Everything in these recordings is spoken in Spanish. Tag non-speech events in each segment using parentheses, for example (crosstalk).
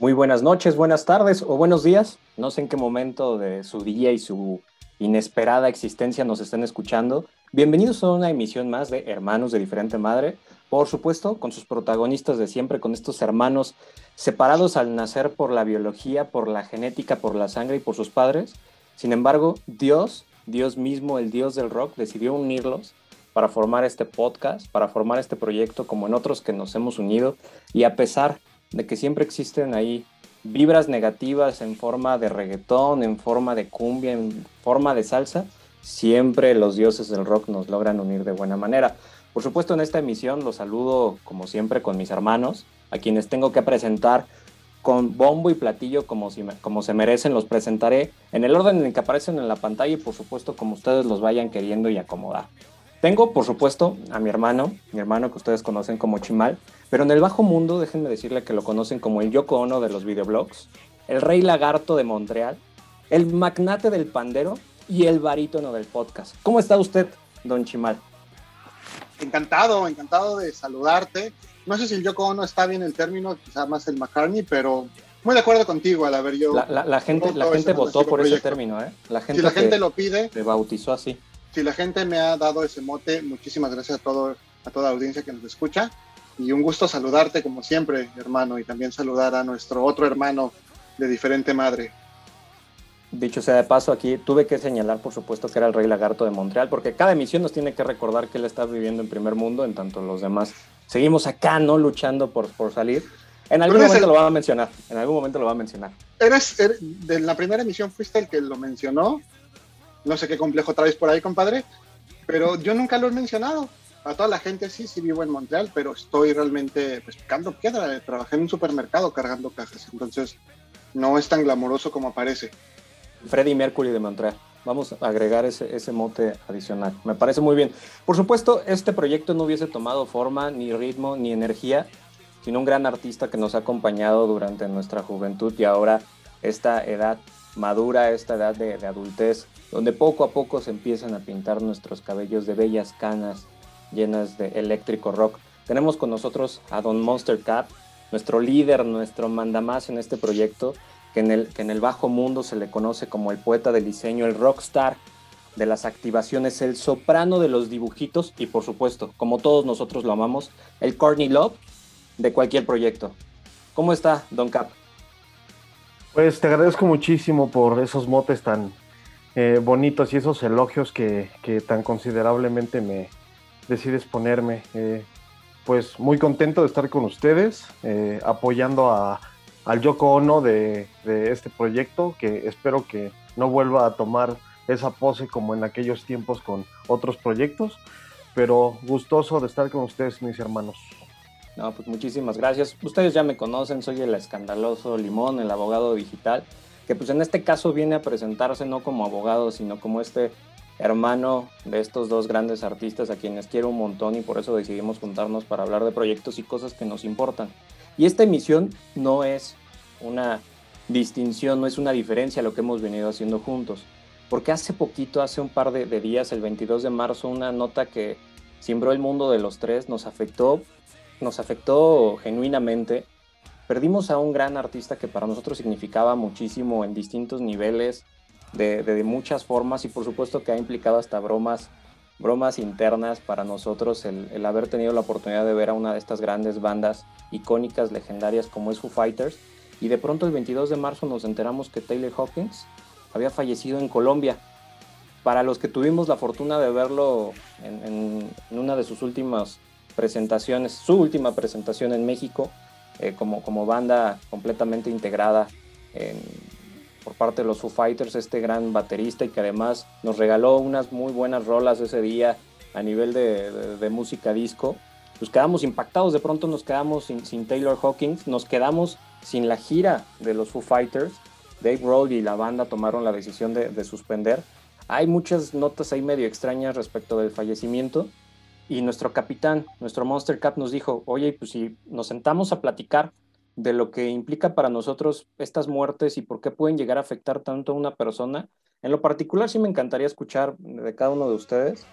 Muy buenas noches, buenas tardes o buenos días. No sé en qué momento de su día y su inesperada existencia nos estén escuchando. Bienvenidos a una emisión más de Hermanos de Diferente Madre. Por supuesto, con sus protagonistas de siempre, con estos hermanos separados al nacer por la biología, por la genética, por la sangre y por sus padres. Sin embargo, Dios, Dios mismo, el Dios del rock, decidió unirlos para formar este podcast, para formar este proyecto, como en otros que nos hemos unido. Y a pesar de que siempre existen ahí vibras negativas en forma de reggaetón, en forma de cumbia, en forma de salsa, siempre los dioses del rock nos logran unir de buena manera. Por supuesto, en esta emisión los saludo como siempre con mis hermanos, a quienes tengo que presentar con bombo y platillo como, si, como se merecen, los presentaré en el orden en que aparecen en la pantalla y por supuesto como ustedes los vayan queriendo y acomodar. Tengo, por supuesto, a mi hermano, mi hermano que ustedes conocen como Chimal, pero en el bajo mundo déjenme decirle que lo conocen como el Yoko Ono de los videoblogs, el rey lagarto de Montreal, el magnate del pandero y el barítono del podcast. ¿Cómo está usted, don Chimal? Encantado, encantado de saludarte. No sé si el Yoko Ono está bien el término, quizá más el McCartney, pero muy de acuerdo contigo al haber yo. La, gente, la gente votó por ese término, ¿eh? La gente, si la gente lo pide. Se bautizó así si la gente me ha dado ese mote, muchísimas gracias a, todo, a toda la audiencia que nos escucha. Y un gusto saludarte como siempre, hermano, y también saludar a nuestro otro hermano de diferente madre. Dicho sea de paso, aquí tuve que señalar, por supuesto, que era el Rey Lagarto de Montreal, porque cada emisión nos tiene que recordar que él está viviendo en primer mundo, en tanto los demás seguimos acá, ¿no? Luchando por, por salir. En algún momento lo va a mencionar, en algún momento lo va a mencionar. Eres, eres, de la primera emisión fuiste el que lo mencionó, no sé qué complejo traes por ahí, compadre, pero yo nunca lo he mencionado. A toda la gente sí, sí vivo en Montreal, pero estoy realmente pues, picando piedra. Trabajé en un supermercado cargando cajas, entonces no es tan glamoroso como parece. Freddy Mercury de Montreal. Vamos a agregar ese, mote adicional. Me parece muy bien. Por supuesto, este proyecto no hubiese tomado forma, ni ritmo, ni energía, sino un gran artista que nos ha acompañado durante nuestra juventud y ahora esta edad madura, esta edad de adultez, donde poco a poco se empiezan a pintar nuestros cabellos de bellas canas llenas de eléctrico rock. Tenemos con nosotros a Don Monster Cap, nuestro líder, nuestro mandamás en este proyecto, que en, el, que en el bajo mundo se le conoce como el poeta del diseño, el rockstar de las activaciones, el soprano de los dibujitos y por supuesto, como todos nosotros lo amamos, el Courtney Love de cualquier proyecto. ¿Cómo está, Don Cap? Pues te agradezco muchísimo por esos motes tan, eh, bonitos y esos elogios que, tan considerablemente me decides ponerme. Eh, pues muy contento de estar con ustedes, eh, apoyando a, al Yoko Ono de, de, este proyecto, que espero que no vuelva a tomar esa pose como en aquellos tiempos con otros proyectos, pero gustoso de estar con ustedes, mis hermanos. No, pues muchísimas gracias. Ustedes ya me conocen, soy el escandaloso Limón, el abogado digital que pues en este caso viene a presentarse no como abogado, sino como este hermano de estos dos grandes artistas a quienes quiero un montón y por eso decidimos juntarnos para hablar de proyectos y cosas que nos importan. Y esta emisión no es una distinción, no es una diferencia a lo que hemos venido haciendo juntos. Porque hace poquito, hace un par de, días, el 22 de marzo, una nota que simbró el mundo de los tres nos afectó, nos afectó genuinamente perdimos a un gran artista que para nosotros significaba muchísimo en distintos niveles, de, muchas formas y por supuesto que ha implicado hasta bromas, bromas internas para nosotros el, haber tenido la oportunidad de ver a una de estas grandes bandas icónicas, legendarias como es Foo Fighters. Y de pronto el 22 de marzo nos enteramos que Taylor Hawkins había fallecido en Colombia. Para los que tuvimos la fortuna de verlo en una de sus últimas presentaciones, su última presentación en México, eh, como, como banda completamente integrada por parte de los Foo Fighters, este gran baterista y que además nos regaló unas muy buenas rolas ese día a nivel de, música disco, pues quedamos impactados, de pronto nos quedamos sin, Taylor Hawkins, nos quedamos sin la gira de los Foo Fighters, Dave Grohl y la banda tomaron la decisión de, de suspender. Hay muchas notas ahí medio extrañas respecto del fallecimiento, y nuestro capitán, nuestro Monster Cap nos dijo, oye, pues si nos sentamos a platicar de lo que implica para nosotros estas muertes y por qué pueden llegar a afectar tanto a una persona, en lo particular sí me encantaría escuchar de cada uno de ustedes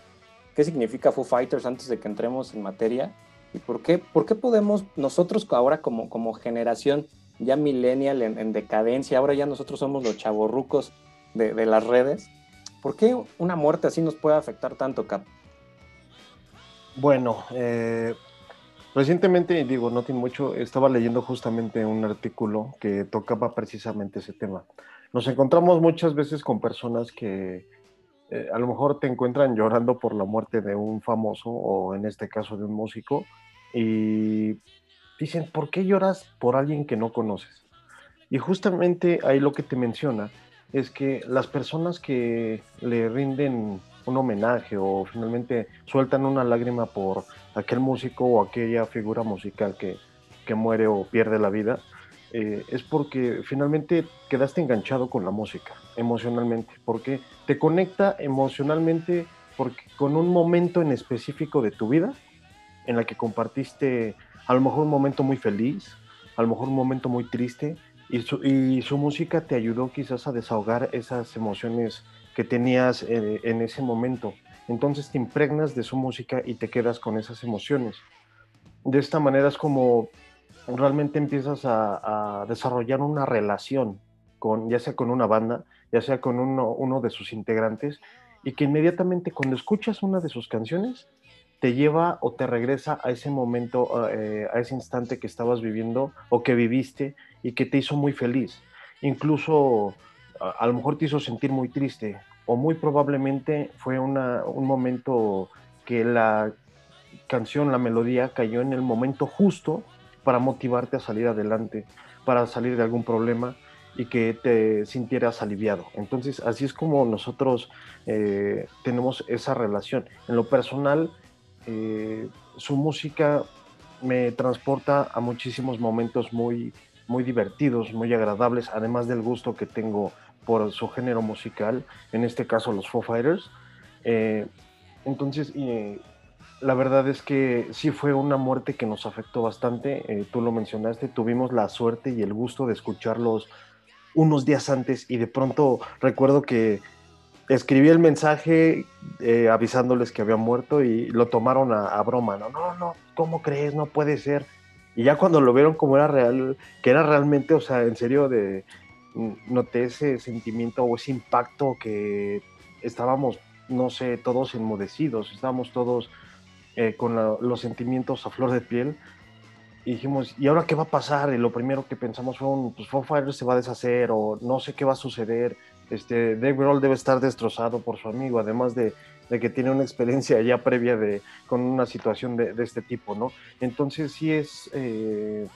qué significa Foo Fighters antes de que entremos en materia y por qué, por qué podemos nosotros ahora como, como generación ya millennial en, decadencia, ahora ya nosotros somos los chavorrucos de, de, las redes. ¿Por qué una muerte así nos puede afectar tanto, Cap? Bueno, eh, recientemente, digo, no tiene mucho, estaba leyendo justamente un artículo que tocaba precisamente ese tema. Nos encontramos muchas veces con personas que eh, a lo mejor te encuentran llorando por la muerte de un famoso o en este caso de un músico y dicen, ¿por qué lloras por alguien que no conoces? Y justamente ahí lo que te menciona es que las personas que le rinden un homenaje o finalmente sueltan una lágrima por aquel músico o aquella figura musical que, que muere o pierde la vida, eh, es porque finalmente quedaste enganchado con la música emocionalmente, porque te conecta emocionalmente porque con un momento en específico de tu vida en la que compartiste a lo mejor un momento muy feliz, a lo mejor un momento muy triste, y su, y su música te ayudó quizás a desahogar esas emociones que tenías eh, en ese momento. Entonces te impregnas de su música y te quedas con esas emociones. De esta manera es como realmente empiezas a, desarrollar una relación con, ya sea con una banda, ya sea con uno, de sus integrantes, y que inmediatamente cuando escuchas una de sus canciones, te lleva o te regresa a ese momento, eh, a ese instante que estabas viviendo o que viviste y que te hizo muy feliz. Incluso a, lo mejor te hizo sentir muy triste o muy probablemente fue una, un momento que la canción, la melodía cayó en el momento justo para motivarte a salir adelante, para salir de algún problema y que te sintieras aliviado. Entonces, así es como nosotros eh, tenemos esa relación. En lo personal, eh, su música me transporta a muchísimos momentos muy, muy divertidos, muy agradables, además del gusto que tengo por su género musical, en este caso los Foo Fighters. Eh, entonces, la verdad es que sí fue una muerte que nos afectó bastante. Eh, tú lo mencionaste, tuvimos la suerte y el gusto de escucharlos unos días antes y de pronto recuerdo que escribí el mensaje eh, avisándoles que había muerto y lo tomaron a, broma. No, no, no, ¿cómo crees? No puede ser. Y ya cuando lo vieron como era real, que era realmente, o sea, en serio, de, noté ese sentimiento o ese impacto que estábamos, no sé, todos enmudecidos, estábamos todos eh, con los sentimientos a flor de piel. Y dijimos, ¿y ahora qué va a pasar? Y lo primero que pensamos fue, un, pues se va a deshacer o no sé qué va a suceder. Este, Dave Grohl debe estar destrozado por su amigo, además de, de que tiene una experiencia ya previa de, con una situación de, de este tipo, ¿no? Entonces sí es eh,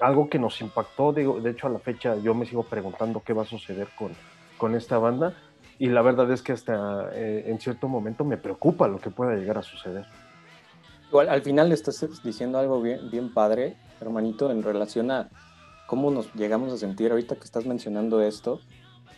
algo que nos impactó, de, de, hecho a la fecha yo me sigo preguntando qué va a suceder con, con esta banda, y la verdad es que hasta eh, en cierto momento me preocupa lo que pueda llegar a suceder. Igual, al final estás diciendo algo bien, bien padre, hermanito, en relación a cómo nos llegamos a sentir ahorita que estás mencionando esto.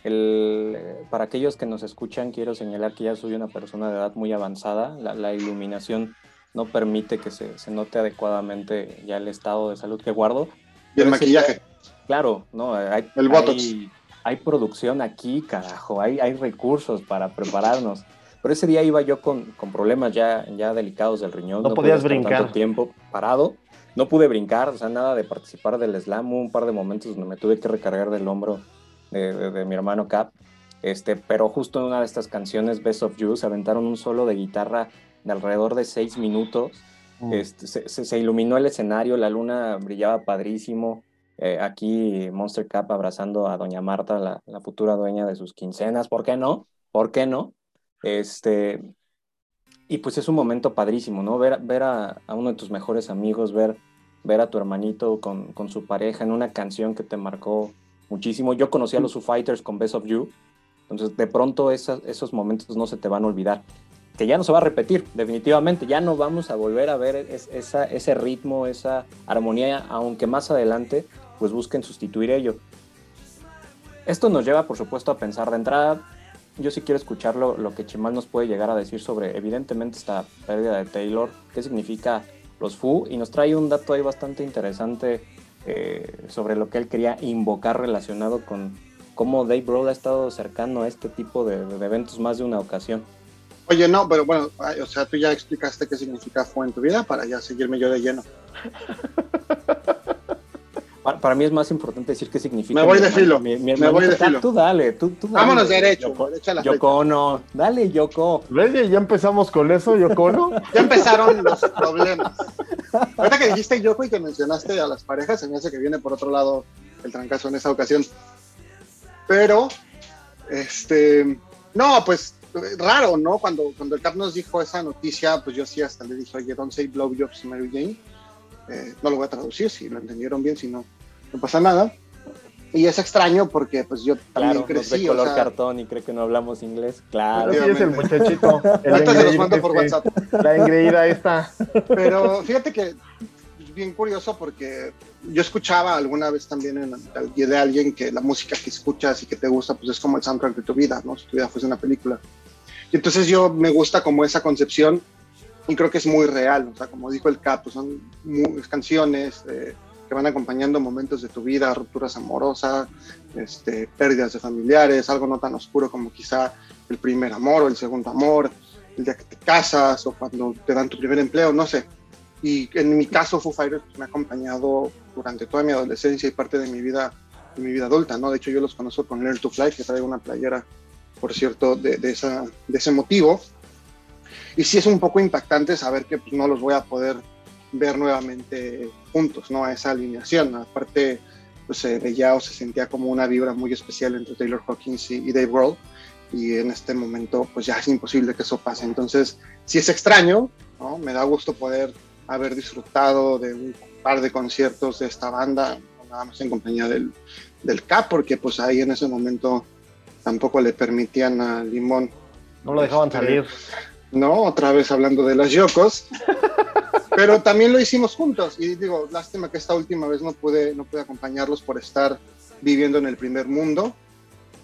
El, para aquellos que nos escuchan, quiero señalar que ya soy una persona de edad muy avanzada. La, la iluminación no permite que se, se, note adecuadamente ya el estado de salud que guardo. Y el maquillaje. claro, no, hay, el botox hay producción aquí, carajo, hay, hay recursos para prepararnos. Pero ese día iba yo con, con problemas ya, ya delicados del riñón. No, podías brincar. Tanto tiempo parado. No pude brincar, o sea, nada de participar del slam. un par de momentos donde me tuve que recargar del hombro de, de, mi hermano Cap. Este, pero justo en una de estas canciones, Best of You, se aventaron un solo de guitarra de alrededor de seis minutos. Mm. Este, se, se, se, iluminó el escenario, la luna brillaba padrísimo. Eh, aquí Monster Cup abrazando a Doña Marta, la, la, futura dueña de sus quincenas. ¿Por qué no? ¿Por qué no? Este, y pues es un momento padrísimo, ¿no? Ver, ver a, a uno de tus mejores amigos, ver, ver a tu hermanito con, con, su pareja en una canción que te marcó muchísimo. Yo conocí a los Foo Fighters con Best of You, entonces de pronto esas, esos momentos no se te van a olvidar. Que ya no se va a repetir, definitivamente, ya no vamos a volver a ver ese ritmo, esa armonía, aunque más adelante pues busquen sustituir ello. Esto nos lleva, por supuesto, a pensar de entrada. Yo sí quiero escuchar lo, que Chimal nos puede llegar a decir sobre, evidentemente, esta pérdida de Taylor, qué significa los Fu, y nos trae un dato ahí bastante interesante eh, sobre lo que él quería invocar relacionado con cómo Dave Grohl ha estado cercano a este tipo de, eventos más de una ocasión. Oye, no, pero bueno, o sea, tú ya explicaste qué significa Fu en tu vida para ya seguirme yo de lleno. (laughs) para, mí es más importante decir qué significa. Me voy de filo. me voy de filo. Tú dale, tú, tú dale. Vámonos derecho. Yoko no. Dale, Yoko. ¿Ves? Ya empezamos con eso, Yoko no. (laughs) ya empezaron los problemas. Ahorita que dijiste Yoko y que mencionaste a las parejas, se me hace que viene por otro lado el trancazo en esa ocasión. Pero, este, no, pues raro, ¿no? Cuando, cuando el Cap nos dijo esa noticia, pues yo sí hasta le dije, oye, don't say blowjobs Mary Jane. Eh, no lo voy a traducir, si lo entendieron bien, si no, no pasa nada. Y es extraño porque pues yo también claro, crecí. de color cartón y creo que no hablamos inglés. Claro. Sí, es el muchachito. (laughs) El se los mando por WhatsApp. La engreída esta. Pero fíjate que es bien curioso porque yo escuchaba alguna vez también en, de alguien que la música que escuchas y que te gusta pues es como el soundtrack de tu vida, ¿no? Si tu vida fuese una película. Y entonces yo me gusta como esa concepción y creo que es muy real, o sea, como dijo el Cap, pues son canciones eh, que van acompañando momentos de tu vida, rupturas amorosas, este, pérdidas de familiares, algo no tan oscuro como quizá el primer amor o el segundo amor, el día que te casas o cuando te dan tu primer empleo, no sé. Y en mi caso Foo Fighters me ha acompañado durante toda mi adolescencia y parte de mi vida, de mi vida adulta, ¿no? De hecho yo los conozco con Learn to Fly, que traigo una playera, por cierto, de, de, esa, de ese motivo y sí es un poco impactante saber que pues, no los voy a poder ver nuevamente juntos, ¿no? A esa alineación. Aparte, pues se veía o se sentía como una vibra muy especial entre Taylor Hawkins y, Dave Grohl. Y en este momento, pues ya es imposible que eso pase. Entonces, sí es extraño, ¿no? Me da gusto poder haber disfrutado de un par de conciertos de esta banda, nada más en compañía del, del CAP, porque pues ahí en ese momento tampoco le permitían a Limón. No lo dejaban este, salir. ¿no? Otra vez hablando de las Yokos. (laughs) Pero también lo hicimos juntos y digo, lástima que esta última vez no pude, no pude acompañarlos por estar viviendo en el primer mundo.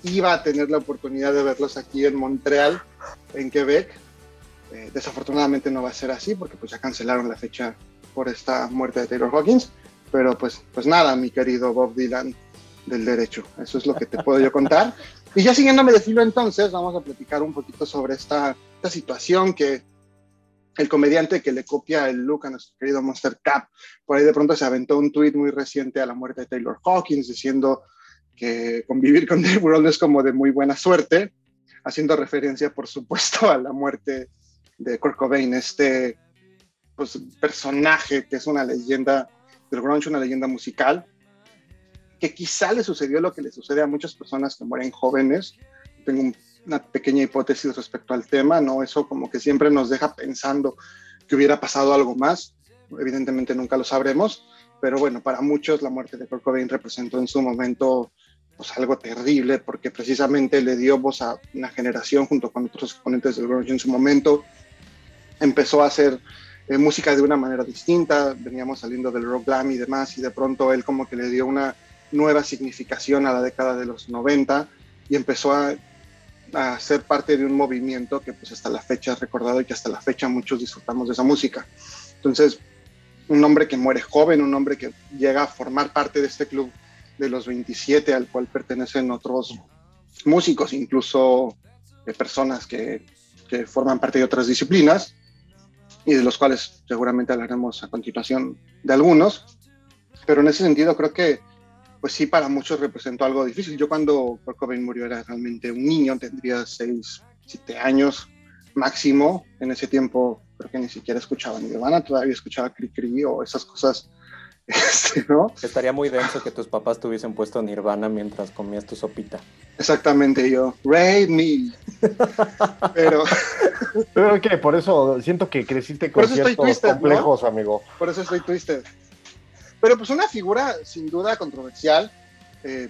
Iba a tener la oportunidad de verlos aquí en Montreal, en Quebec. Eh, desafortunadamente no va a ser así porque pues ya cancelaron la fecha por esta muerte de Taylor Hawkins. Pero pues, pues nada, mi querido Bob Dylan del derecho. Eso es lo que te puedo yo contar. (laughs) Y ya siguiéndome de filo entonces, vamos a platicar un poquito sobre esta situación que el comediante que le copia el look a nuestro querido Monster Cap, por ahí de pronto se aventó un tweet muy reciente a la muerte de Taylor Hawkins diciendo que convivir con (laughs) Dave Grohl es como de muy buena suerte, haciendo referencia, por supuesto, a la muerte de Kurt Cobain, este pues, personaje que es una leyenda del grunge, una leyenda musical, que quizá le sucedió lo que le sucede a muchas personas que mueren jóvenes. Tengo un una pequeña hipótesis respecto al tema, ¿no? Eso como que siempre nos deja pensando que hubiera pasado algo más. Evidentemente nunca lo sabremos, pero bueno, para muchos la muerte de Kurt Cobain representó en su momento pues algo terrible porque precisamente le dio voz a una generación junto con otros exponentes del grunge en su momento. Empezó a hacer eh, música de una manera distinta, veníamos saliendo del rock glam y demás y de pronto él como que le dio una nueva significación a la década de los 90 y empezó a ser parte de un movimiento que pues hasta la fecha es recordado y que hasta la fecha muchos disfrutamos de esa música. Entonces, un hombre que muere joven, un hombre que llega a formar parte de este club de los 27 al cual pertenecen otros músicos, incluso de personas que forman parte de otras disciplinas y de los cuales seguramente hablaremos a continuación de algunos. Pero en ese sentido creo que pues sí, para muchos representó algo difícil. Yo cuando Kurt Cobain murió era realmente un niño, tendría 6, 7 años máximo. En ese tiempo creo que ni siquiera escuchaba Nirvana, todavía escuchaba Cri Cri o esas cosas. (laughs) Este, ¿no? Estaría muy denso que tus papás te hubiesen puesto Nirvana mientras comías tu sopita. Exactamente, yo, Raid me. (laughs) Pero. Pero que por eso siento que creciste con ciertos complejos, amigo. Por eso estoy twisted. Pero pues una figura sin duda controversial, eh,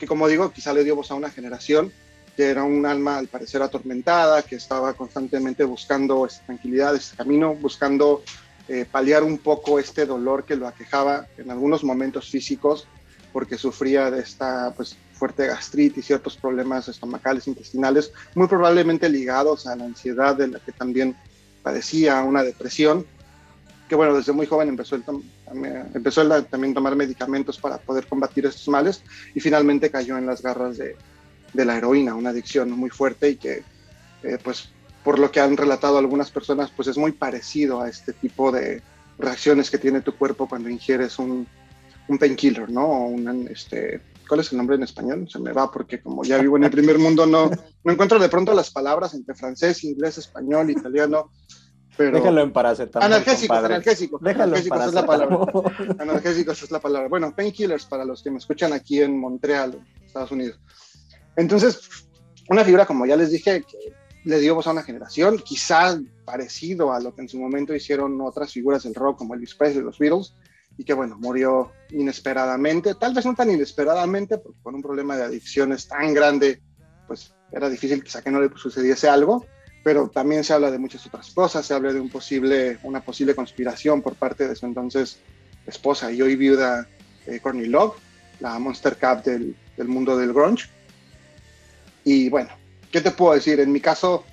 que como digo, quizá le dio voz a una generación, que era un alma al parecer atormentada, que estaba constantemente buscando esta tranquilidad, este camino, buscando eh, paliar un poco este dolor que lo aquejaba en algunos momentos físicos, porque sufría de esta pues, fuerte gastritis y ciertos problemas estomacales, intestinales, muy probablemente ligados a la ansiedad de la que también padecía, una depresión, que bueno, desde muy joven empezó, el empezó a también tomar medicamentos para poder combatir estos males y finalmente cayó en las garras de, de la heroína, una adicción muy fuerte y que eh, pues por lo que han relatado algunas personas pues es muy parecido a este tipo de reacciones que tiene tu cuerpo cuando ingieres un, un painkiller, ¿no? Un, este, ¿Cuál es el nombre en español? Se me va porque como ya vivo en el primer mundo no, no encuentro de pronto las palabras entre francés, inglés, español, italiano. Pero... Déjalo en paracetamol. Analgésicos, analgésicos. Déjalo analgésicos en es la palabra. Analgésicos es la palabra. Bueno, painkillers para los que me escuchan aquí en Montreal, Estados Unidos. Entonces, una figura, como ya les dije, que le dio voz a una generación, quizá parecido a lo que en su momento hicieron otras figuras del rock como Elvis Presley, los Beatles, y que bueno, murió inesperadamente, tal vez no tan inesperadamente, porque con un problema de adicciones tan grande, pues era difícil quizá que no le sucediese algo, pero también se habla de muchas otras cosas, se habla de un posible, una posible conspiración por parte de su entonces esposa y hoy viuda eh, Courtney Love, la Monster Cup del, del mundo del grunge. Y bueno, ¿qué te puedo decir? En mi caso,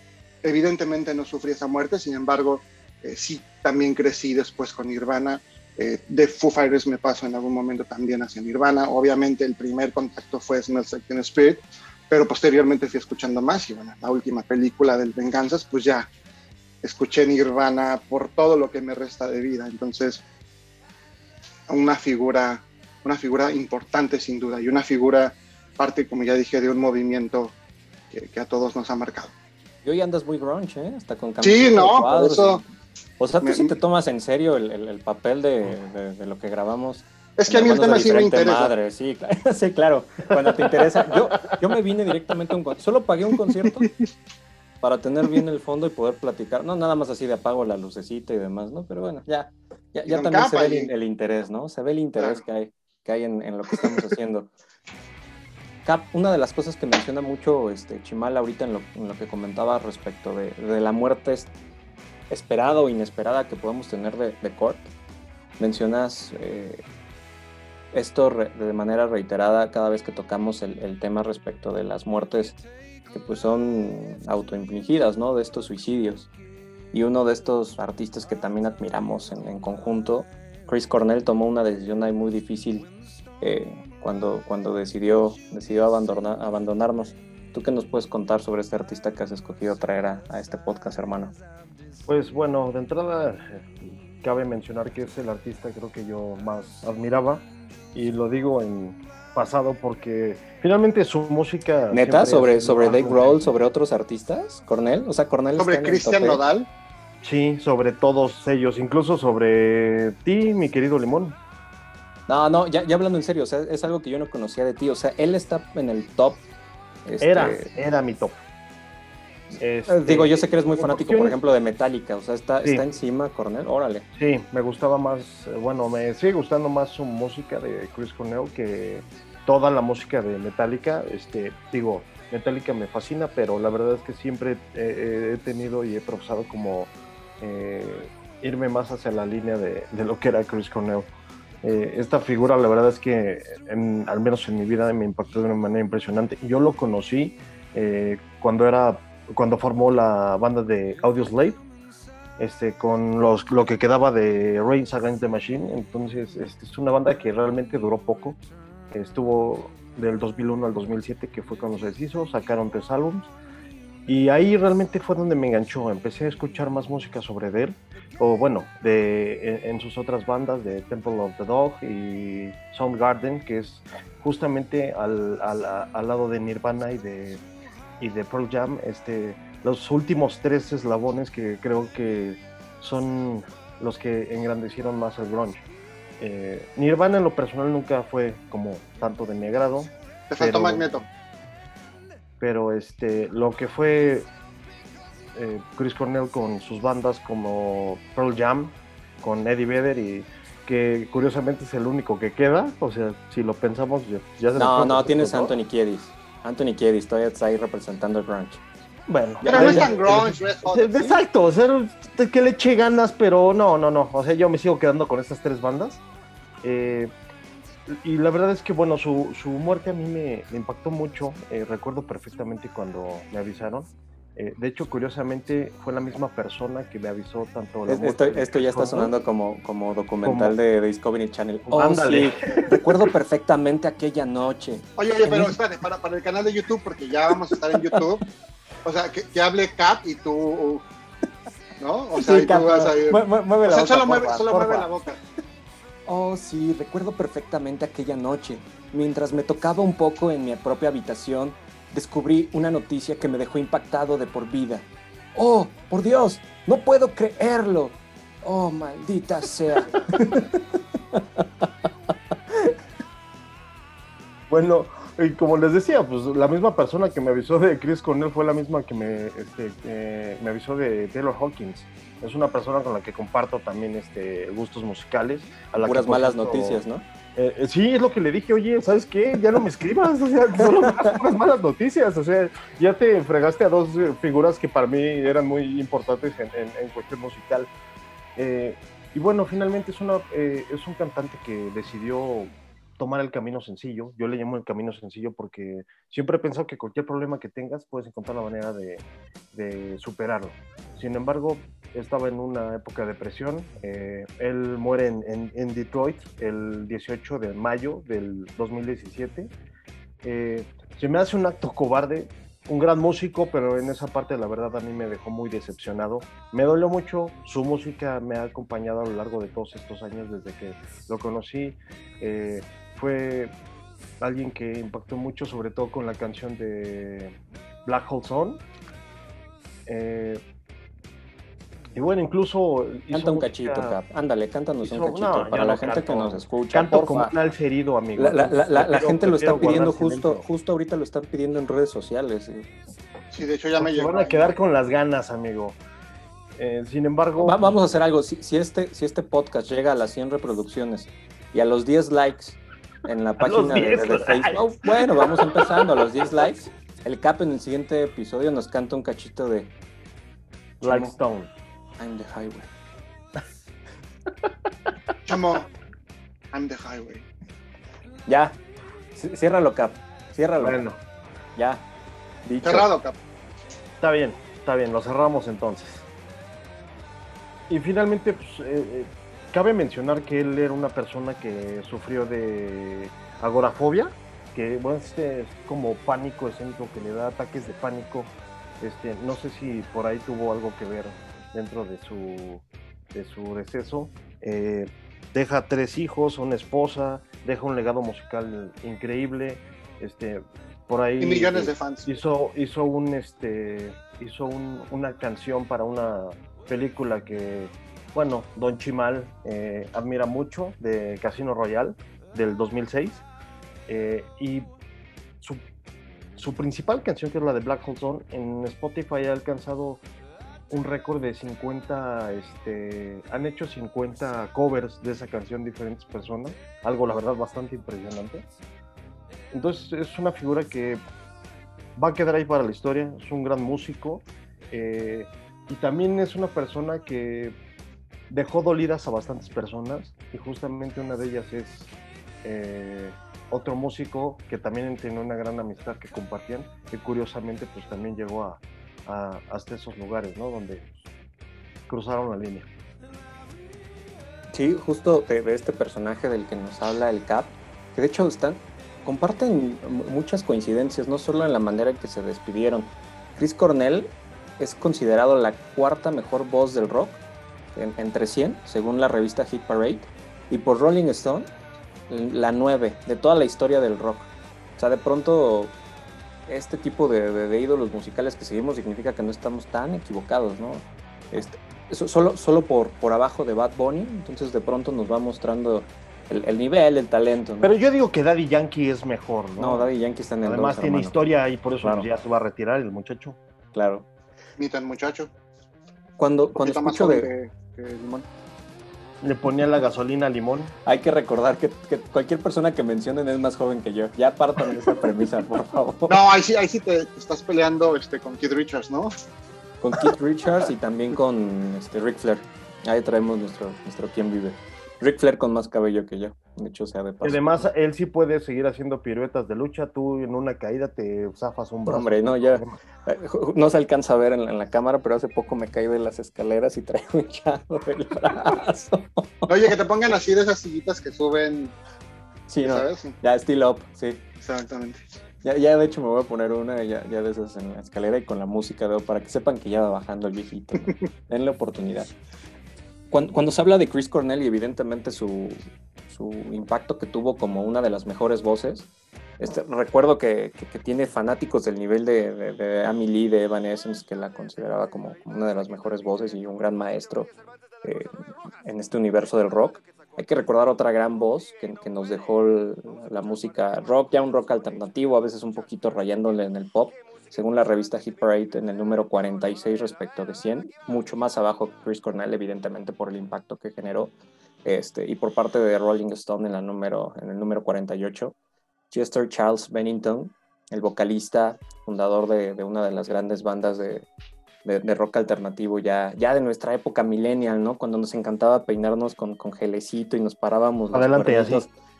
evidentemente no sufrí esa muerte, sin embargo, eh, sí también crecí después con Nirvana, eh, de Foo Fighters me paso en algún momento también hacia Nirvana. Obviamente el primer contacto fue Smells Like Spirit, pero posteriormente fui escuchando más y bueno, la última película del Venganzas, pues ya escuché Nirvana por todo lo que me resta de vida. Entonces, una figura, una figura importante sin duda y una figura parte, como ya dije, de un movimiento que, que a todos nos ha marcado. Y hoy andas muy grunge, ¿eh? Hasta con Sí, no, por eso... O sea, tú sí te tomas en serio el, el, el papel de, de, de, lo que grabamos. Es que a mí el tema sí me interesa. Madre. Sí, claro, (laughs) sí, claro. Cuando te interesa. Yo, yo me vine directamente a un concierto. Solo pagué un concierto para tener bien el fondo y poder platicar. No, nada más así de apago la lucecita y demás, ¿no? Pero bueno, ya, ya, ya también se ve el, el, interés, ¿no? Se ve el interés claro. que hay, que hay en, en lo que estamos haciendo. Cap, una de las cosas que menciona mucho este, Chimal ahorita en lo, en lo que comentaba respecto de, de la muerte esperada o inesperada que podemos tener de, de Kurt. Mencionas eh, esto re, de manera reiterada cada vez que tocamos el, el, tema respecto de las muertes que pues son autoinfligidas, ¿no? De estos suicidios. Y uno de estos artistas que también admiramos en, en conjunto, Chris Cornell, tomó una decisión ahí muy difícil eh, cuando, cuando decidió, decidió abandonar, abandonarnos. ¿Tú qué nos puedes contar sobre este artista que has escogido traer a, a este podcast, hermano? Pues bueno, de entrada cabe mencionar que es el artista creo que yo más admiraba y lo digo en pasado porque finalmente su música neta sobre sobre Dave Grohl sobre otros artistas Cornell o sea Cornell sobre Cristian Nodal sí sobre todos ellos incluso sobre ti mi querido Limón. No no ya, ya hablando en serio o sea es algo que yo no conocía de ti o sea él está en el top este... era era mi top este, Digo, yo sé que eres muy fanático, por ejemplo, de Metallica, o sea, está, sí. está encima Cornell, órale. Sí, me gustaba más, bueno, me sigue gustando más su música de Chris Cornell que toda la música de Metallica. Este, digo, Metallica me fascina, pero la verdad es que siempre he, he tenido y he profesado como eh, irme más hacia la línea de, de, lo que era Chris Cornell. Eh, esta figura, la verdad es que, en, al menos en mi vida, me impactó de una manera impresionante. Yo lo conocí eh, cuando era cuando formó la banda de Audioslave, este, con los, lo que quedaba de Reigns Against the Machine. Entonces, este, es una banda que realmente duró poco. Estuvo del 2001 al 2007, que fue cuando se deshizo, sacaron tres álbumes. Y ahí realmente fue donde me enganchó. Empecé a escuchar más música sobre él, o bueno, de, en, en sus otras bandas de Temple of the Dog y Soundgarden, que es justamente al, al, al lado de Nirvana y de y de Pearl Jam, este, los últimos tres eslabones que creo que son los que engrandecieron más el grunge. Eh, Nirvana en lo personal nunca fue como tanto de mi agrado. Te faltó Magneto. Pero este, lo que fue eh, Chris Cornell con sus bandas como Pearl Jam, con Eddie Vedder y que curiosamente es el único que queda, o sea, si lo pensamos ya, ya se No, no, tienes a Anthony Kiedis. Anthony Kiedis todavía está ahí representando el grunge. Bueno, pero no es tan grunge, Exacto, o sea, que le eche ganas, pero no, no, no. O sea, yo me sigo quedando con estas tres bandas. Eh, y la verdad es que, bueno, su, su muerte a mí me, me impactó mucho. Eh, recuerdo perfectamente cuando me avisaron. Eh, de hecho, curiosamente, fue la misma persona que me avisó tanto. esto, esto ya está sonando como, como documental como... De, Discovery Channel. Oh, Ándale. Sí. Recuerdo perfectamente aquella noche. Oye, oye, pero espérate, para, para el canal de YouTube, porque ya vamos a estar en YouTube. o sea, que, que hable Cap y tú. ¿No? O sea, sí, y tú vas a ir. Mueve, mueve o la sea, boca, solo, mueve, porfa, solo porfa. mueve la boca. Oh, sí, recuerdo perfectamente aquella noche. Mientras me tocaba un poco en mi propia habitación, descubrí una noticia que me dejó impactado de por vida. ¡Oh, por Dios! ¡No puedo creerlo! ¡Oh, maldita sea! (laughs) bueno, y como les decía, pues la misma persona que me avisó de Chris Cornell fue la misma que me, este, me avisó de Taylor Hawkins. Es una persona con la que comparto también este, gustos musicales. A la Puras malas noticias, ¿no? Eh, eh, sí, es lo que le dije, oye, ¿sabes qué? Ya no me escribas, o sea, (laughs) solo unas malas noticias, o sea, ya te fregaste a dos eh, figuras que para mí eran muy importantes en, cuestión musical. y bueno, finalmente es, una, es un cantante que decidió tomar el camino sencillo. Yo le llamo el camino sencillo porque siempre he pensado que cualquier problema que tengas puedes encontrar la manera de, de superarlo. Sin embargo, estaba en una época de depresión. Eh, él muere en, en, Detroit el 18 de mayo del 2017. Eh, se me hace un acto cobarde. Un gran músico, pero en esa parte la verdad a mí me dejó muy decepcionado. Me dolió mucho, su música me ha acompañado a lo largo de todos estos años desde que lo conocí. Eh, fue alguien que impactó mucho, sobre todo con la canción de Black Hole Zone. Eh, y bueno, incluso. Canta un cachito, Cap. Ándale, cántanos un cachito para la gente que nos escucha. Canto como un alferido, amigo. La, gente lo está pidiendo justo, justo ahorita lo están pidiendo en redes sociales. Sí, de hecho ya me llegó. van a quedar con las ganas, amigo. Eh, sin embargo. vamos a hacer algo. Si, si, este, si este podcast llega a las 100 reproducciones y a los 10 likes en la página de, Facebook. bueno, vamos empezando a los 10 likes. El Cap en el siguiente episodio nos canta un cachito de Lightstone. I'm the highway. (laughs) Chamo, I'm the highway. Ya, ciérralo, Cap. Ciérralo. Bueno. Ya. Cerrado, Cap. Está bien, está bien, lo cerramos entonces. Y finalmente, pues, eh, eh, cabe mencionar que él era una persona que sufrió de agorafobia, que bueno, este es como pánico escénico que le da ataques de pánico. Este, no sé si por ahí tuvo algo que ver dentro de su, de su deceso. Eh, deja tres hijos, una esposa, deja un legado musical increíble. Este, por ahí y millones de fans. Hizo, hizo un este hizo una canción para una película que bueno, Don Chimal eh, admira mucho de Casino Royale del 2006 eh, y su, principal canción, que es la de Black Hole Zone, en Spotify ha alcanzado un récord de 50, este, han hecho 50 covers de esa canción diferentes personas, algo la verdad bastante impresionante. Entonces es una figura que va a quedar ahí para la historia, es un gran músico eh, y también es una persona que dejó dolidas a bastantes personas y justamente una de ellas es eh, otro músico que también tiene una gran amistad que compartían y curiosamente pues también llegó a, hasta esos lugares, ¿no? Donde cruzaron la línea. Sí, justo de, este personaje del que nos habla el Cap, que de hecho están, comparten muchas coincidencias, no solo en la manera en que se despidieron. Chris Cornell es considerado la cuarta mejor voz del rock entre 100, según la revista Hit Parade, y por Rolling Stone, la 9 de toda la historia del rock. O sea, de pronto este tipo de, ídolos musicales que seguimos significa que no estamos tan equivocados, ¿no? Este, solo solo por, por abajo de Bad Bunny, entonces de pronto nos va mostrando el, nivel, el talento. Pero yo digo que Daddy Yankee es mejor, ¿no? No, Daddy Yankee está en el Además tiene historia y por eso ya se va a retirar el muchacho. Claro. Ni tan muchacho. Cuando, cuando escucho de limón. Le ponía la gasolina limón. Hay que recordar que, cualquier persona que mencionen es más joven que yo. Ya partan de esa premisa, por favor. No, ahí sí, ahí sí te, estás peleando este, con Keith Richards, ¿no? Con Keith Richards y también con este, Ric Flair. Ahí traemos nuestro, nuestro quién vive. Ric Flair con más cabello que yo, de hecho, sea de paso. Además, él sí puede seguir haciendo piruetas de lucha. Tú en una caída te zafas un brazo. Hombre, no, ya eh, no se alcanza a ver en, la cámara, pero hace poco me caí de las escaleras y traigo hinchado el brazo. (laughs) Oye, que te pongan así de esas sillitas que suben. Sí, no, ya still up, sí. Exactamente. Ya, ya, de hecho me voy a poner una ya, ya de esas en la escalera y con la música, veo, para que sepan que ya va bajando el viejito. (laughs) Den la oportunidad. Cuando, se habla de Chris Cornell y evidentemente su, su, impacto que tuvo como una de las mejores voces, este, recuerdo que, que, tiene fanáticos del nivel de, de, Amy Lee de Evanescence, que la consideraba como, una de las mejores voces y un gran maestro eh, en este universo del rock. Hay que recordar otra gran voz que nos dejó la música rock, ya un rock alternativo, a veces un poquito rayándole en el pop, según la revista Hit Parade en el número 46 respecto de 100, mucho más abajo que Chris Cornell, evidentemente por el impacto que generó, este, y por parte de Rolling Stone en, la número, en el número 48. Chester Charles Bennington, el vocalista, fundador de, de una de las grandes bandas de, de, rock alternativo ya, ya de nuestra época millennial, ¿no? Cuando nos encantaba peinarnos con, con gelecito y nos parábamos. Adelante, así.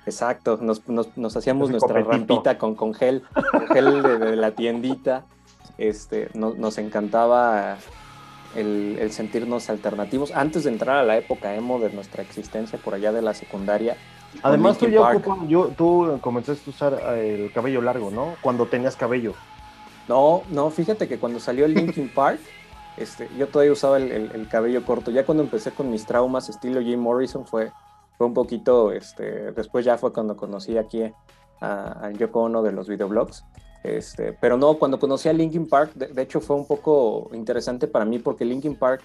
Exacto, nos, nos, nos hacíamos nuestra rampita con, con gel, con gel de, la tiendita. Este, nos encantaba el, el, sentirnos alternativos antes de entrar a la época emo de nuestra existencia por allá de la secundaria Además, tú ya yo, tú comenzaste a usar eh, el cabello largo, ¿no? Cuando tenías cabello. No, no, fíjate que cuando salió el Linkin Park, (laughs) este, yo todavía usaba el, cabello corto. Ya cuando empecé con mis traumas estilo Jim Morrison fue, fue un poquito, este, después ya fue cuando conocí aquí a, Yoko Ono de los videoblogs. Este, pero no, cuando conocí a Linkin Park, de, de, hecho fue un poco interesante para mí porque Linkin Park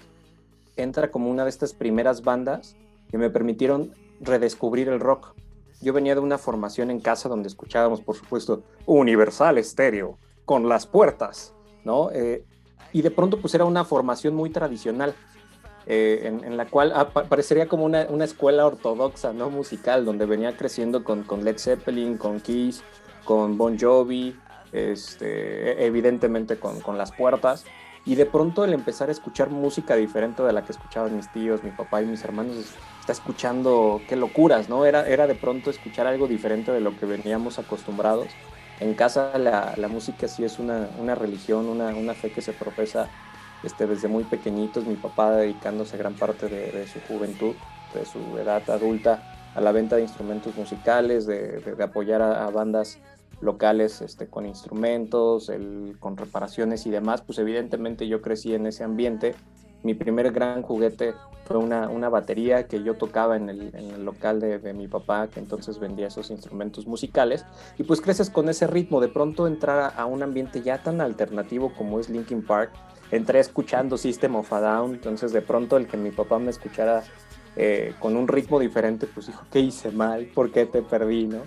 entra como una de estas primeras bandas que me permitieron redescubrir el rock. Yo venía de una formación en casa donde escuchábamos, por supuesto, Universal Estéreo, con las puertas, ¿no? Eh, y de pronto pues era una formación muy tradicional, eh, en, la cual parecería como una, una, escuela ortodoxa, ¿no? Musical, donde venía creciendo con, con Led Zeppelin, con Kiss, con Bon Jovi, este, evidentemente con, con las puertas. Y de pronto el empezar a escuchar música diferente de la que escuchaban mis tíos, mi papá y mis hermanos, está escuchando qué locuras, ¿no? Era, era de pronto escuchar algo diferente de lo que veníamos acostumbrados. En casa la, la música sí es una, una religión, una, una, fe que se profesa este, desde muy pequeñitos, mi papá dedicándose gran parte de, su juventud, de su edad adulta, a la venta de instrumentos musicales, de, de apoyar a, a bandas locales este, con instrumentos, el, con reparaciones y demás, pues evidentemente yo crecí en ese ambiente. Mi primer gran juguete fue una, una batería que yo tocaba en el, en el local de, de, mi papá, que entonces vendía esos instrumentos musicales. Y pues creces con ese ritmo, de pronto entrar a, un ambiente ya tan alternativo como es Linkin Park. Entré escuchando System of a Down, entonces de pronto el que mi papá me escuchara eh, con un ritmo diferente, pues dijo, ¿qué hice mal? ¿Por qué te perdí? ¿no?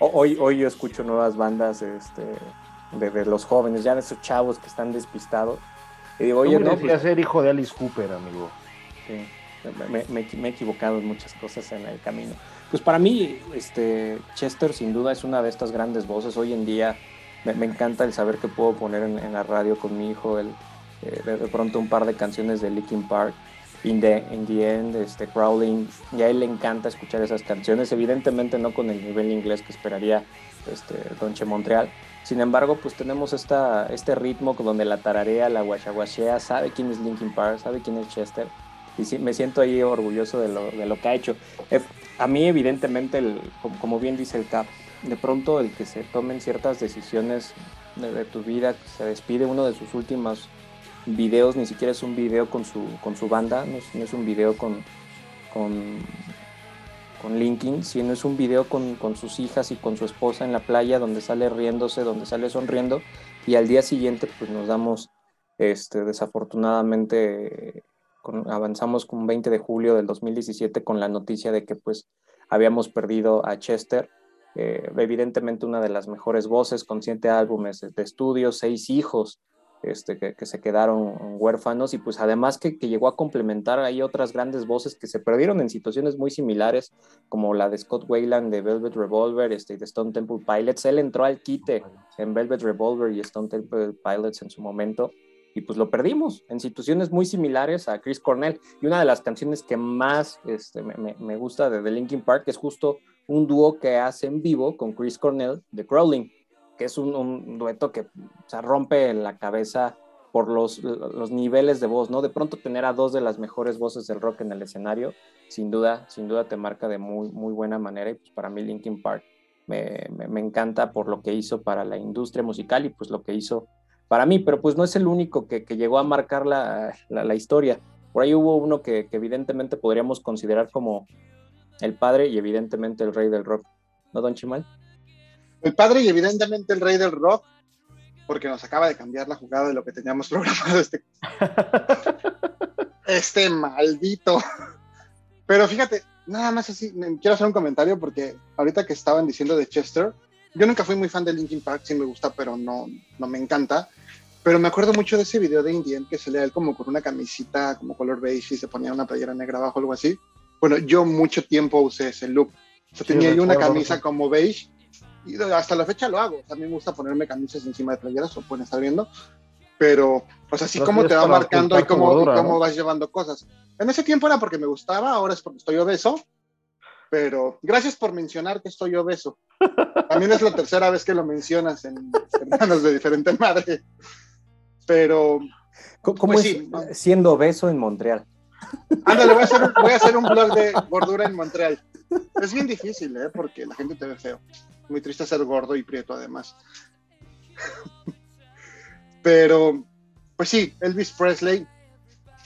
hoy, hoy yo escucho nuevas bandas este, de, los jóvenes, ya de esos chavos que están despistados. Y digo, oye, no. Pues, ser hijo de Alice Cooper, amigo. Sí, me, he equivocado en muchas cosas en el camino. Pues para mí, este, Chester sin duda es una de estas grandes voces. Hoy en día me, encanta el saber que puedo poner en, la radio con mi hijo el, eh, de, pronto un par de canciones de Linkin Park In the, in the End, este, Crawling, y a él le encanta escuchar esas canciones, evidentemente no con el nivel inglés que esperaría este, Donche Montreal. Sin embargo, pues tenemos esta, este ritmo donde la tararea, la guachaguachea, sabe quién es Linkin Park, sabe quién es Chester, y sí, me siento ahí orgulloso de lo, de lo que ha hecho. Eh, a mí, evidentemente, el, como bien dice el CAP, de pronto el que se tomen ciertas decisiones de, de tu vida, se despide uno de sus últimos videos, ni siquiera es un video con su, con su banda, no es, un video con, con, con Linkin, sino es un video con, con, sus hijas y con su esposa en la playa, donde sale riéndose, donde sale sonriendo, y al día siguiente pues nos damos, este, desafortunadamente, avanzamos con 20 de julio del 2017 con la noticia de que pues habíamos perdido a Chester, eh, evidentemente una de las mejores voces, con siete álbumes de estudio, seis hijos, este, que, se quedaron huérfanos y pues además que, llegó a complementar ahí otras grandes voces que se perdieron en situaciones muy similares como la de Scott Wayland de Velvet Revolver este, y de Stone Temple Pilots. Él entró al quite en Velvet Revolver y Stone Temple Pilots en su momento y pues lo perdimos en situaciones muy similares a Chris Cornell. Y una de las canciones que más este, me, me, gusta de The Linkin Park es justo un dúo que hace en vivo con Chris Cornell de Crawling que es un, dueto que se rompe la cabeza por los, los, niveles de voz, ¿no? De pronto tener a dos de las mejores voces del rock en el escenario, sin duda, sin duda te marca de muy, muy buena manera y pues para mí Linkin Park me, me, encanta por lo que hizo para la industria musical y pues lo que hizo para mí, pero pues no es el único que, que llegó a marcar la, la, la, historia. Por ahí hubo uno que, evidentemente podríamos considerar como el padre y evidentemente el rey del rock. ¿No, Don Chimal? El padre y evidentemente el rey del rock, porque nos acaba de cambiar la jugada de lo que teníamos (laughs) programado este, este maldito. Pero fíjate, nada más así, quiero hacer un comentario porque ahorita que estaban diciendo de Chester, yo nunca fui muy fan de Linkin Park, sí me gusta, pero no, no me encanta. Pero me acuerdo mucho de ese video de Indien que se a él como con una camisita como color beige y se ponía una playera negra abajo, algo así. Bueno, yo mucho tiempo usé ese look. O tenía yo una camisa como beige y hasta la fecha lo hago. a mí me gusta ponerme camisas encima de playeras, lo pueden estar viendo. Pero, pues así como te va marcando y cómo, cómo vas llevando cosas. En ese tiempo era porque me gustaba, ahora es porque estoy obeso. Pero gracias por mencionar que estoy obeso. También es la tercera vez que lo mencionas en Hermanos de Diferente Madre. Pero. ¿Cómo pues es siendo obeso en Montreal? Ándale, voy a, hacer, voy a hacer un blog de gordura en Montreal. Es bien difícil, ¿eh? Porque la gente te ve feo. Muy triste ser gordo y prieto, además. (laughs) Pero, pues sí, Elvis Presley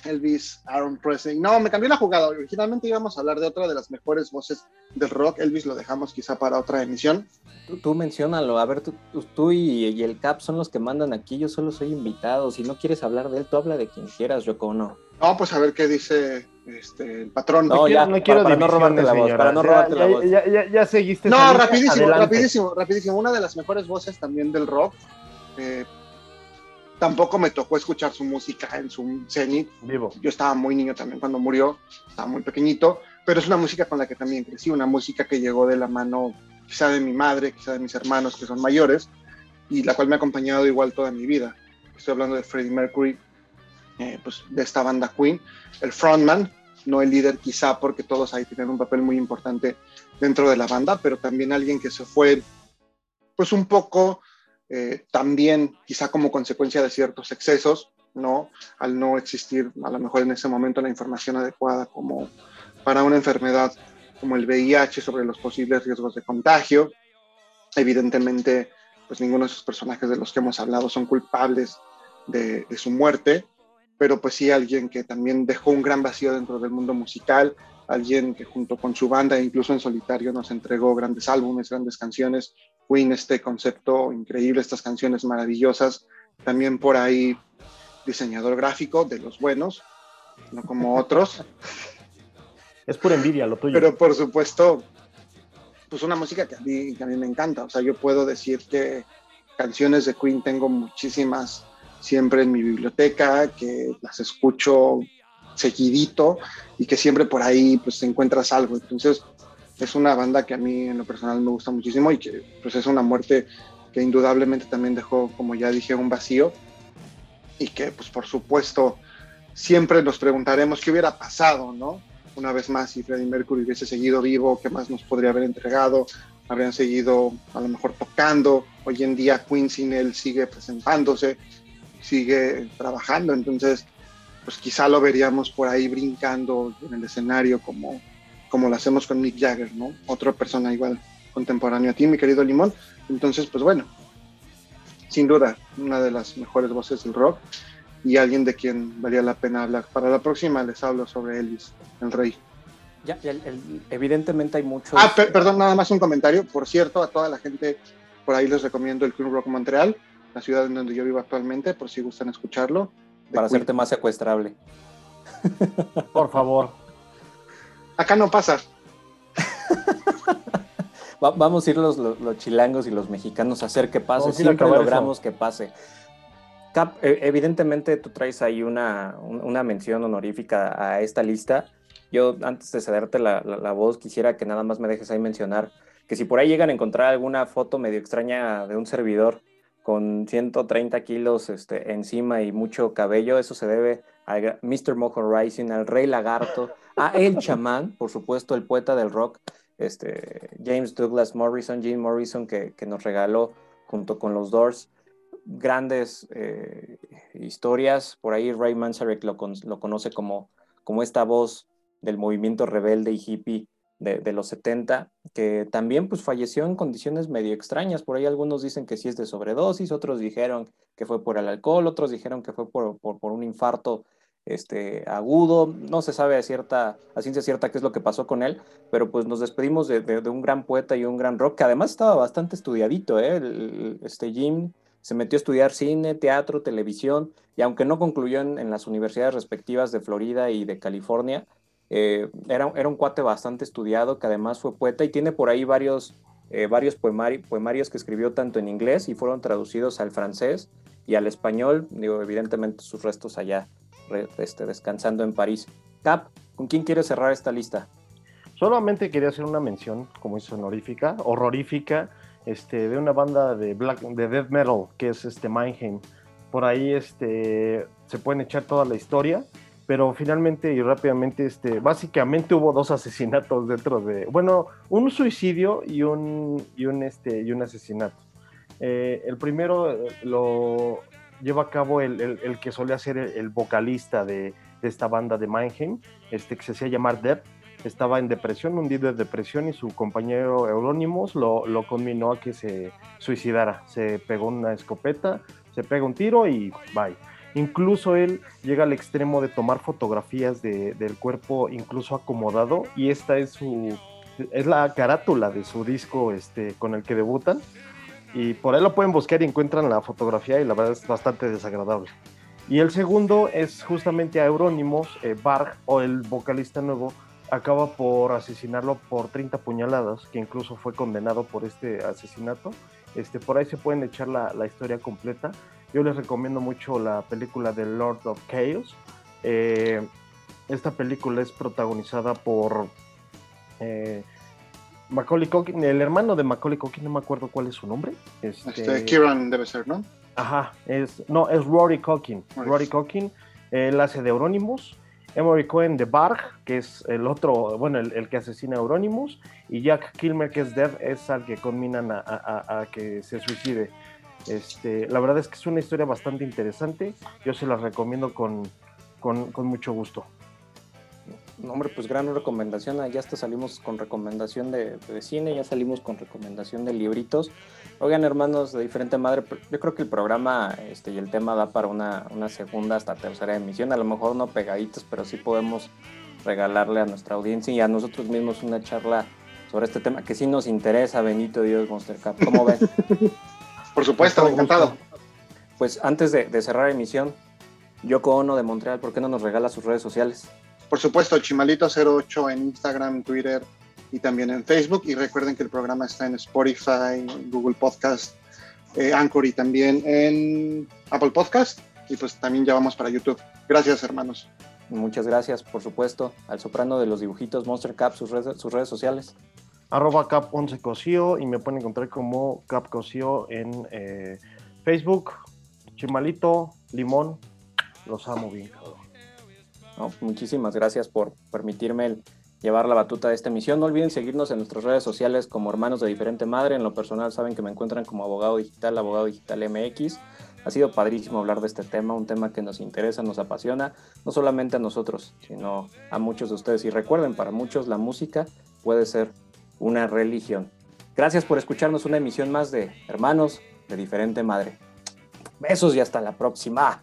Elvis, Aaron Presley. No, me cambió la jugada. Originalmente íbamos a hablar de otra de las mejores voces del rock. Elvis lo dejamos quizá para otra emisión. Tú, tú menciónalo. A ver, tú, y, el Cap son los que mandan aquí. Yo solo soy invitado. Si no quieres hablar de él, tú habla de quien quieras, Yoko no. No, pues a ver qué dice este, el patrón. No, ya, no quiero para, no robarte la voz. Para no robarte la voz. Ya, seguiste. No, rapidísimo, rapidísimo, rapidísimo. Una de las mejores voces también del rock. Eh, Tampoco me tocó escuchar su música en su cenit. Vivo. Yo estaba muy niño también cuando murió, estaba muy pequeñito, pero es una música con la que también crecí, una música que llegó de la mano quizá de mi madre, quizá de mis hermanos que son mayores, y la cual me ha acompañado igual toda mi vida. Estoy hablando de Freddie Mercury, eh, pues de esta banda Queen, el frontman, no el líder quizá porque todos ahí tienen un papel muy importante dentro de la banda, pero también alguien que se fue pues un poco eh, también quizá como consecuencia de ciertos excesos, ¿no? Al no existir a lo mejor en ese momento la información adecuada como para una enfermedad como el VIH sobre los posibles riesgos de contagio. Evidentemente, pues ninguno de esos personajes de los que hemos hablado son culpables de, de su muerte, pero pues sí alguien que también dejó un gran vacío dentro del mundo musical, alguien que junto con su banda e incluso en solitario nos entregó grandes álbumes, grandes canciones Queen este concepto increíble, estas canciones maravillosas. También por ahí diseñador gráfico de los buenos, no como (laughs) otros. Es pura envidia lo tuyo. Pero por supuesto, pues una música que a mí, que a mí me encanta. O sea, yo puedo decir que canciones de Queen tengo muchísimas siempre en mi biblioteca, que las escucho seguidito y que siempre por ahí pues encuentras algo. Entonces, es una banda que a mí en lo personal me gusta muchísimo y que pues es una muerte que indudablemente también dejó, como ya dije, un vacío y que pues por supuesto siempre nos preguntaremos qué hubiera pasado, ¿no? Una vez más, si Freddie Mercury hubiese seguido vivo, ¿qué más nos podría haber entregado? Habrían seguido a lo mejor tocando. Hoy en día Queen sin él sigue presentándose, sigue trabajando, entonces pues quizá lo veríamos por ahí brincando en el escenario como como lo hacemos con Mick Jagger, ¿no? Otra persona igual contemporáneo a ti, mi querido Limón. Entonces, pues bueno, sin duda, una de las mejores voces del rock y alguien de quien valía la pena hablar. Para la próxima les hablo sobre Elvis, el rey. Ya, evidentemente hay muchos... Ah, perdón, nada más un comentario. Por cierto, a toda la gente por ahí les recomiendo el Queen Rock Montreal, la ciudad en donde yo vivo actualmente, por si gustan escucharlo. Para hacerte más secuestrable. Por favor. Acá no pasa. (laughs) Vamos a ir los, chilangos y los mexicanos a hacer que pase. Siempre logramos que pase. Cap, e, evidentemente tú traes ahí una, mención honorífica a esta lista. Yo, antes de cederte la, voz, quisiera que nada más me dejes ahí mencionar que si por ahí llegan a encontrar alguna foto medio extraña de un servidor con 130 kilos este, encima y mucho cabello, eso se debe a Mr. Mojo Rising, al Rey Lagarto, a El Chamán, por supuesto, el poeta del rock, este, James Douglas Morrison, Jim Morrison, que, nos regaló junto con los Doors grandes eh, historias. Por ahí Ray Manzarek lo, lo, conoce como, como esta voz del movimiento rebelde y hippie de, los 70, que también pues falleció en condiciones medio extrañas. Por ahí algunos dicen que sí es de sobredosis, otros dijeron que fue por el alcohol, otros dijeron que fue por, por un infarto este, agudo. No se sabe a, cierta, a ciencia cierta qué es lo que pasó con él, pero pues nos despedimos de, un gran poeta y un gran rock, que además estaba bastante estudiadito. ¿eh? este Jim se metió a estudiar cine, teatro, televisión, y aunque no concluyó en, las universidades respectivas de Florida y de California, eh, era, era, un cuate bastante estudiado, que además fue poeta y tiene por ahí varios, eh, varios poemarios que escribió tanto en inglés y fueron traducidos al francés y al español, digo, evidentemente sus restos allá este, descansando en París. Cap, ¿con quién quieres cerrar esta lista? Solamente quería hacer una mención, como es honorífica, horrorífica, este, de una banda de black, de death metal que es este. Por ahí este, se pueden echar toda la historia, pero finalmente y rápidamente, este, básicamente hubo dos asesinatos dentro de, bueno, un suicidio y un, y un, este, y un asesinato. Eh, el primero eh, lo, lleva a cabo el, que solía ser el, vocalista de, esta banda de Mindheim, este, que se hacía llamar Depp. Estaba en depresión, hundido en depresión, y su compañero Eurónimos lo, lo conminó a que se suicidara. Se pegó una escopeta, se pega un tiro y bye. Incluso él llega al extremo de tomar fotografías del cuerpo incluso acomodado y esta es su es la carátula de su disco este, con el que debutan y por ahí lo pueden buscar y encuentran la fotografía y la verdad es bastante desagradable. Y el segundo es justamente a Eurónimos, eh, Barg, o el vocalista nuevo, acaba por asesinarlo por 30 puñaladas, que incluso fue condenado por este asesinato. Este, por ahí se pueden echar la, la historia completa. Yo les recomiendo mucho la película de Lord of Chaos. Eh, esta película es protagonizada por eh, Macaulay Culkin, el hermano de Macaulay Culkin, no me acuerdo cuál es su nombre. Este, este Kieran debe ser, ¿no? Ajá, es, no, es Rory Culkin. Rory Culkin, él hace de Euronymous. Emory Cohen de Barg, que es el otro, bueno, el, que asesina a Euronymous. Y Jack Kilmer, que es Dev, es al que conminan a, que se suicide. Este, la verdad es que es una historia bastante interesante. Yo se la recomiendo con, con, con mucho gusto hombre, pues gran recomendación. Ya hasta salimos con recomendación de, cine, ya salimos con recomendación de libritos. Oigan, hermanos de diferente madre, yo creo que el programa este, y el tema da para una, segunda hasta tercera emisión. A lo mejor no pegaditos, pero sí podemos regalarle a nuestra audiencia y a nosotros mismos una charla sobre este tema que sí nos interesa, Benito Dios Monster Cup. ¿Cómo ven? (laughs) Por supuesto, encantado. Pues antes de, de cerrar emisión, Yoko Ono de Montreal, ¿por qué no nos regala sus redes sociales? Por supuesto, Chimalito08 en Instagram, Twitter y también en Facebook. Y recuerden que el programa está en Spotify, Google Podcast, eh, Anchor y también en Apple Podcast. Y pues también ya vamos para YouTube. Gracias, hermanos. Muchas gracias, por supuesto, al soprano de los dibujitos Monster Cap, sus redes, sus redes sociales. Arroba Cap 11 Cosío y me pueden encontrar como Cap Cosío en eh, Facebook. Chimalito, Limón, los amo bien, muchísimas gracias por permitirme llevar la batuta de esta emisión. No olviden seguirnos en nuestras redes sociales como Hermanos de Diferente Madre. En lo personal saben que me encuentran como Abogado Digital, Abogado Digital MX. Ha sido padrísimo hablar de este tema, un tema que nos interesa, nos apasiona, no solamente a nosotros, sino a muchos de ustedes. Y recuerden, para muchos la música puede ser una religión. Gracias por escucharnos una emisión más de Hermanos de Diferente Madre. Besos y hasta la próxima.